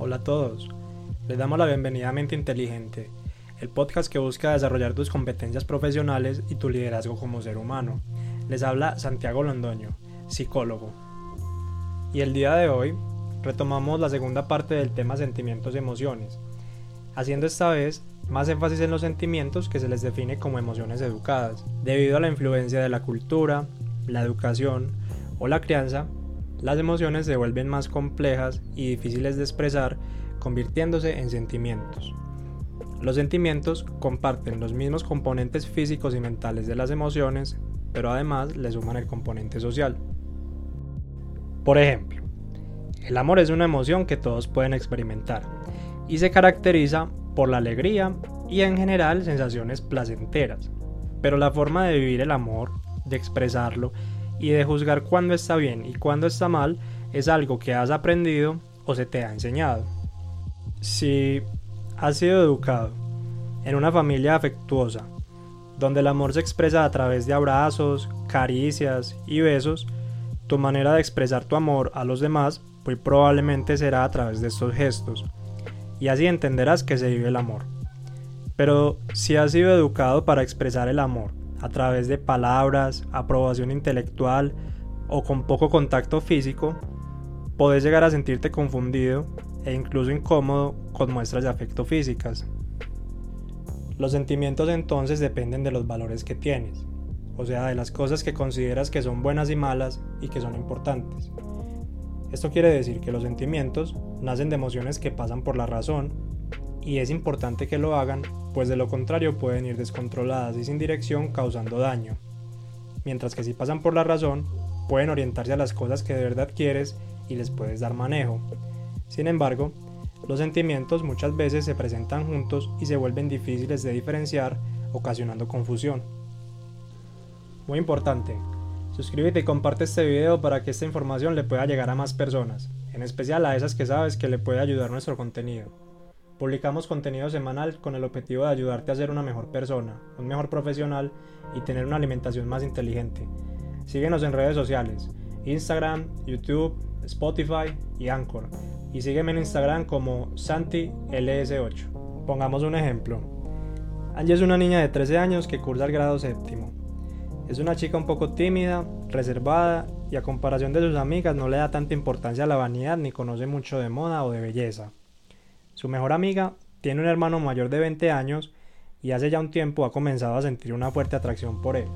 Hola a todos, les damos la bienvenida a Mente Inteligente, el podcast que busca desarrollar tus competencias profesionales y tu liderazgo como ser humano. Les habla Santiago Londoño, psicólogo. Y el día de hoy retomamos la segunda parte del tema sentimientos y emociones, haciendo esta vez más énfasis en los sentimientos que se les define como emociones educadas, debido a la influencia de la cultura, la educación o la crianza las emociones se vuelven más complejas y difíciles de expresar, convirtiéndose en sentimientos. Los sentimientos comparten los mismos componentes físicos y mentales de las emociones, pero además le suman el componente social. Por ejemplo, el amor es una emoción que todos pueden experimentar y se caracteriza por la alegría y en general sensaciones placenteras. Pero la forma de vivir el amor, de expresarlo y de juzgar cuándo está bien y cuándo está mal es algo que has aprendido o se te ha enseñado. Si has sido educado en una familia afectuosa, donde el amor se expresa a través de abrazos, caricias y besos, tu manera de expresar tu amor a los demás muy probablemente será a través de estos gestos, y así entenderás que se vive el amor. Pero si has sido educado para expresar el amor a través de palabras, aprobación intelectual o con poco contacto físico, podés llegar a sentirte confundido e incluso incómodo con muestras de afecto físicas. Los sentimientos entonces dependen de los valores que tienes, o sea, de las cosas que consideras que son buenas y malas y que son importantes. Esto quiere decir que los sentimientos nacen de emociones que pasan por la razón y es importante que lo hagan, pues de lo contrario pueden ir descontroladas y sin dirección causando daño. Mientras que si pasan por la razón, pueden orientarse a las cosas que de verdad quieres y les puedes dar manejo. Sin embargo, los sentimientos muchas veces se presentan juntos y se vuelven difíciles de diferenciar, ocasionando confusión. Muy importante, suscríbete y comparte este video para que esta información le pueda llegar a más personas, en especial a esas que sabes que le puede ayudar nuestro contenido. Publicamos contenido semanal con el objetivo de ayudarte a ser una mejor persona, un mejor profesional y tener una alimentación más inteligente. Síguenos en redes sociales, Instagram, YouTube, Spotify y Anchor. Y sígueme en Instagram como SantiLS8. Pongamos un ejemplo. Angie es una niña de 13 años que cursa el grado séptimo. Es una chica un poco tímida, reservada y a comparación de sus amigas no le da tanta importancia a la vanidad ni conoce mucho de moda o de belleza. Su mejor amiga tiene un hermano mayor de 20 años y hace ya un tiempo ha comenzado a sentir una fuerte atracción por él.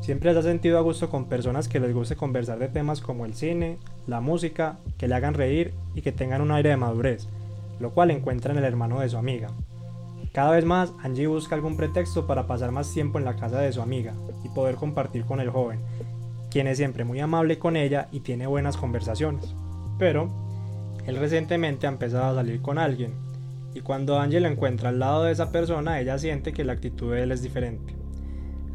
Siempre se ha sentido a gusto con personas que les guste conversar de temas como el cine, la música, que le hagan reír y que tengan un aire de madurez, lo cual encuentra en el hermano de su amiga. Cada vez más, Angie busca algún pretexto para pasar más tiempo en la casa de su amiga y poder compartir con el joven, quien es siempre muy amable con ella y tiene buenas conversaciones. Pero, él recientemente ha empezado a salir con alguien, y cuando Angie lo encuentra al lado de esa persona, ella siente que la actitud de él es diferente.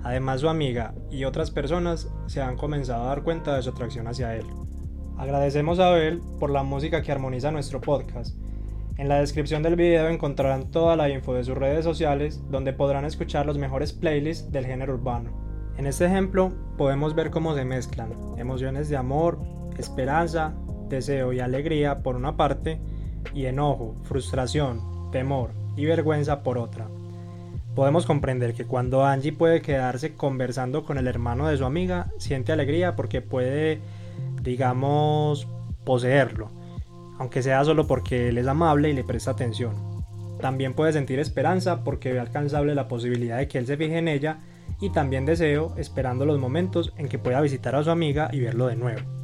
Además, su amiga y otras personas se han comenzado a dar cuenta de su atracción hacia él. Agradecemos a Abel por la música que armoniza nuestro podcast. En la descripción del video encontrarán toda la info de sus redes sociales, donde podrán escuchar los mejores playlists del género urbano. En este ejemplo podemos ver cómo se mezclan emociones de amor, esperanza, deseo y alegría por una parte y enojo, frustración, temor y vergüenza por otra. Podemos comprender que cuando Angie puede quedarse conversando con el hermano de su amiga, siente alegría porque puede, digamos, poseerlo, aunque sea solo porque él es amable y le presta atención. También puede sentir esperanza porque ve alcanzable la posibilidad de que él se fije en ella y también deseo esperando los momentos en que pueda visitar a su amiga y verlo de nuevo.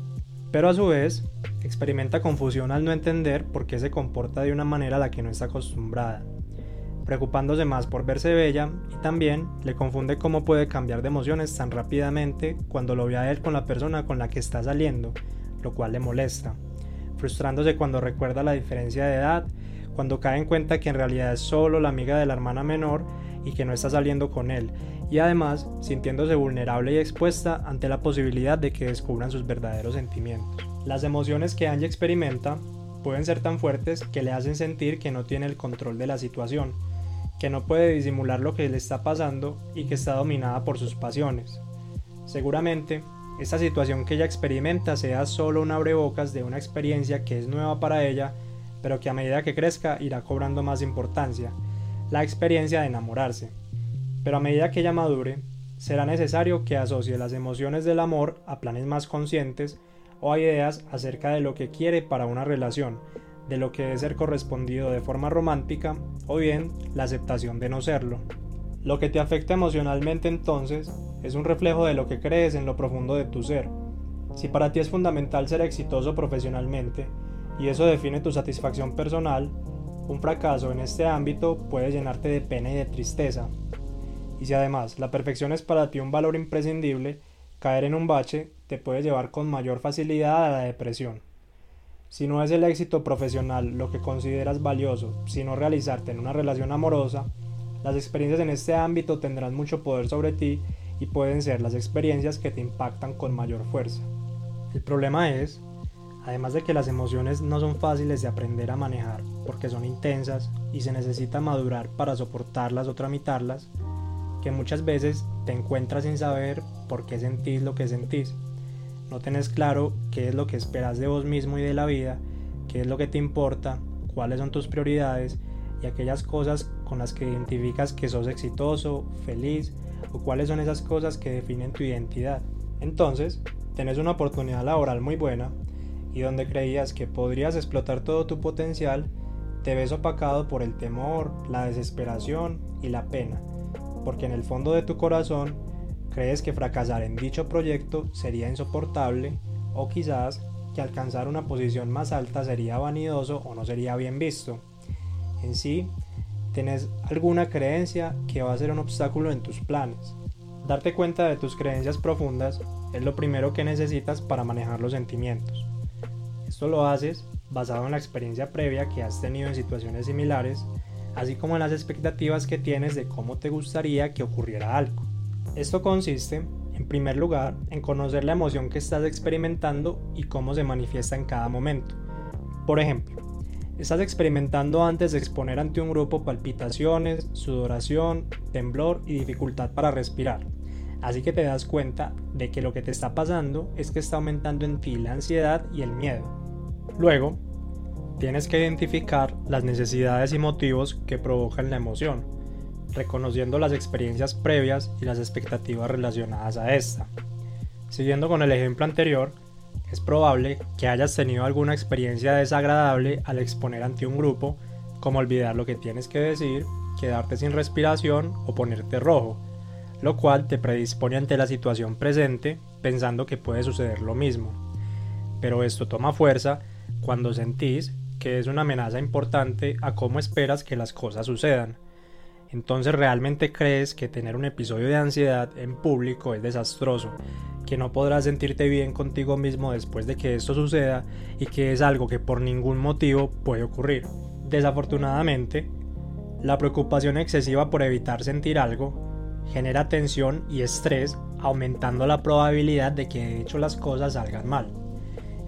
Pero a su vez, experimenta confusión al no entender por qué se comporta de una manera a la que no está acostumbrada, preocupándose más por verse bella y también le confunde cómo puede cambiar de emociones tan rápidamente cuando lo ve a él con la persona con la que está saliendo, lo cual le molesta, frustrándose cuando recuerda la diferencia de edad, cuando cae en cuenta que en realidad es solo la amiga de la hermana menor y que no está saliendo con él, y además sintiéndose vulnerable y expuesta ante la posibilidad de que descubran sus verdaderos sentimientos. Las emociones que Angie experimenta pueden ser tan fuertes que le hacen sentir que no tiene el control de la situación, que no puede disimular lo que le está pasando y que está dominada por sus pasiones. Seguramente, esta situación que ella experimenta sea solo un abrebocas de una experiencia que es nueva para ella, pero que a medida que crezca irá cobrando más importancia, la experiencia de enamorarse. Pero a medida que ella madure, será necesario que asocie las emociones del amor a planes más conscientes o a ideas acerca de lo que quiere para una relación, de lo que debe ser correspondido de forma romántica o bien la aceptación de no serlo. Lo que te afecta emocionalmente entonces es un reflejo de lo que crees en lo profundo de tu ser. Si para ti es fundamental ser exitoso profesionalmente y eso define tu satisfacción personal, un fracaso en este ámbito puede llenarte de pena y de tristeza. Y si además la perfección es para ti un valor imprescindible, caer en un bache te puede llevar con mayor facilidad a la depresión. Si no es el éxito profesional lo que consideras valioso, sino realizarte en una relación amorosa, las experiencias en este ámbito tendrán mucho poder sobre ti y pueden ser las experiencias que te impactan con mayor fuerza. El problema es, además de que las emociones no son fáciles de aprender a manejar porque son intensas y se necesita madurar para soportarlas o tramitarlas, que muchas veces te encuentras sin saber por qué sentís lo que sentís. No tenés claro qué es lo que esperas de vos mismo y de la vida, qué es lo que te importa, cuáles son tus prioridades y aquellas cosas con las que identificas que sos exitoso, feliz o cuáles son esas cosas que definen tu identidad. Entonces, tenés una oportunidad laboral muy buena y donde creías que podrías explotar todo tu potencial, te ves opacado por el temor, la desesperación y la pena, porque en el fondo de tu corazón crees que fracasar en dicho proyecto sería insoportable o quizás que alcanzar una posición más alta sería vanidoso o no sería bien visto. En sí, tenés alguna creencia que va a ser un obstáculo en tus planes. Darte cuenta de tus creencias profundas es lo primero que necesitas para manejar los sentimientos. Esto lo haces basado en la experiencia previa que has tenido en situaciones similares, así como en las expectativas que tienes de cómo te gustaría que ocurriera algo. Esto consiste, en primer lugar, en conocer la emoción que estás experimentando y cómo se manifiesta en cada momento. Por ejemplo, Estás experimentando antes de exponer ante un grupo palpitaciones, sudoración, temblor y dificultad para respirar. Así que te das cuenta de que lo que te está pasando es que está aumentando en ti la ansiedad y el miedo. Luego, tienes que identificar las necesidades y motivos que provocan la emoción, reconociendo las experiencias previas y las expectativas relacionadas a esta. Siguiendo con el ejemplo anterior, es probable que hayas tenido alguna experiencia desagradable al exponer ante un grupo, como olvidar lo que tienes que decir, quedarte sin respiración o ponerte rojo, lo cual te predispone ante la situación presente pensando que puede suceder lo mismo. Pero esto toma fuerza cuando sentís que es una amenaza importante a cómo esperas que las cosas sucedan. Entonces realmente crees que tener un episodio de ansiedad en público es desastroso que no podrás sentirte bien contigo mismo después de que esto suceda y que es algo que por ningún motivo puede ocurrir. Desafortunadamente, la preocupación excesiva por evitar sentir algo genera tensión y estrés, aumentando la probabilidad de que de hecho las cosas salgan mal.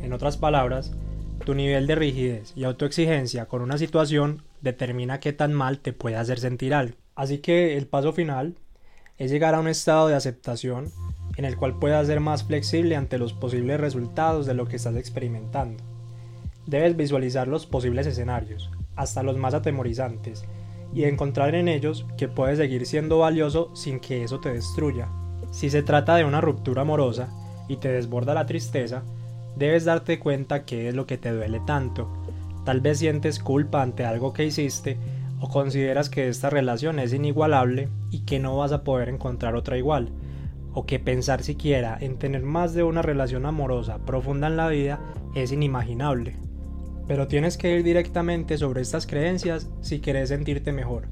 En otras palabras, tu nivel de rigidez y autoexigencia con una situación determina qué tan mal te puede hacer sentir algo. Así que el paso final es llegar a un estado de aceptación en el cual puedas ser más flexible ante los posibles resultados de lo que estás experimentando. Debes visualizar los posibles escenarios, hasta los más atemorizantes, y encontrar en ellos que puedes seguir siendo valioso sin que eso te destruya. Si se trata de una ruptura amorosa y te desborda la tristeza, debes darte cuenta qué es lo que te duele tanto. Tal vez sientes culpa ante algo que hiciste o consideras que esta relación es inigualable y que no vas a poder encontrar otra igual o que pensar siquiera en tener más de una relación amorosa profunda en la vida es inimaginable. Pero tienes que ir directamente sobre estas creencias si quieres sentirte mejor.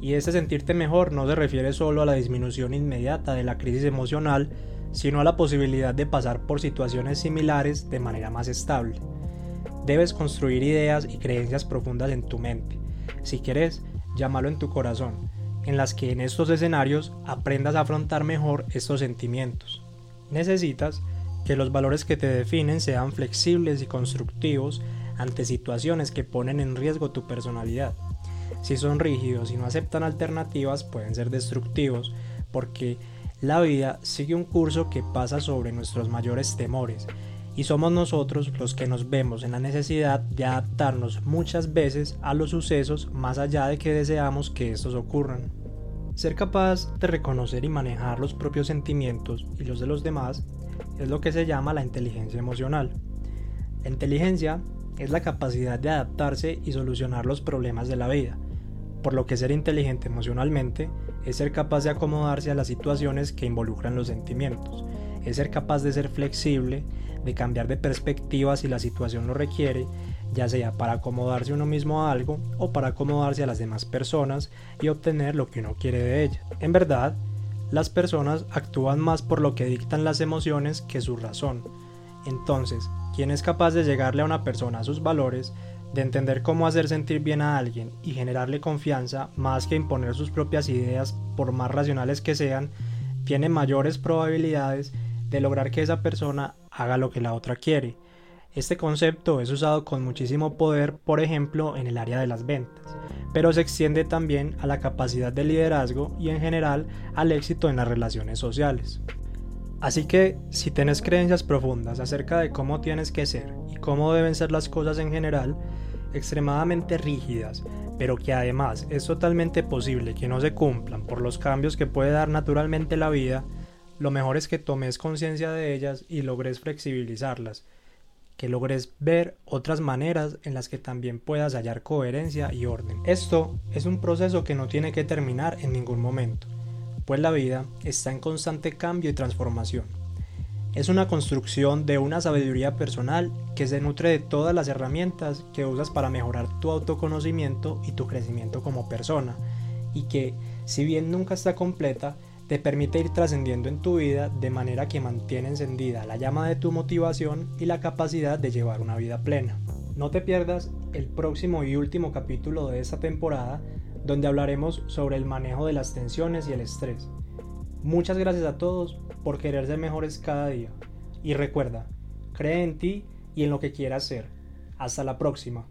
Y ese sentirte mejor no se refiere solo a la disminución inmediata de la crisis emocional, sino a la posibilidad de pasar por situaciones similares de manera más estable. Debes construir ideas y creencias profundas en tu mente. Si quieres, llámalo en tu corazón, en las que en estos escenarios aprendas a afrontar mejor estos sentimientos. Necesitas que los valores que te definen sean flexibles y constructivos ante situaciones que ponen en riesgo tu personalidad. Si son rígidos y no aceptan alternativas pueden ser destructivos porque la vida sigue un curso que pasa sobre nuestros mayores temores y somos nosotros los que nos vemos en la necesidad de adaptarnos muchas veces a los sucesos más allá de que deseamos que estos ocurran. Ser capaz de reconocer y manejar los propios sentimientos y los de los demás es lo que se llama la inteligencia emocional. La inteligencia es la capacidad de adaptarse y solucionar los problemas de la vida, por lo que ser inteligente emocionalmente es ser capaz de acomodarse a las situaciones que involucran los sentimientos, es ser capaz de ser flexible, de cambiar de perspectiva si la situación lo requiere, ya sea para acomodarse uno mismo a algo o para acomodarse a las demás personas y obtener lo que uno quiere de ellas. En verdad, las personas actúan más por lo que dictan las emociones que su razón. Entonces, quien es capaz de llegarle a una persona a sus valores, de entender cómo hacer sentir bien a alguien y generarle confianza más que imponer sus propias ideas por más racionales que sean, tiene mayores probabilidades de lograr que esa persona haga lo que la otra quiere. Este concepto es usado con muchísimo poder, por ejemplo, en el área de las ventas, pero se extiende también a la capacidad de liderazgo y en general al éxito en las relaciones sociales. Así que, si tienes creencias profundas acerca de cómo tienes que ser cómo deben ser las cosas en general, extremadamente rígidas, pero que además es totalmente posible que no se cumplan por los cambios que puede dar naturalmente la vida, lo mejor es que tomes conciencia de ellas y logres flexibilizarlas, que logres ver otras maneras en las que también puedas hallar coherencia y orden. Esto es un proceso que no tiene que terminar en ningún momento, pues la vida está en constante cambio y transformación. Es una construcción de una sabiduría personal que se nutre de todas las herramientas que usas para mejorar tu autoconocimiento y tu crecimiento como persona, y que, si bien nunca está completa, te permite ir trascendiendo en tu vida de manera que mantiene encendida la llama de tu motivación y la capacidad de llevar una vida plena. No te pierdas el próximo y último capítulo de esta temporada donde hablaremos sobre el manejo de las tensiones y el estrés. Muchas gracias a todos por querer ser mejores cada día. Y recuerda, cree en ti y en lo que quieras ser. Hasta la próxima.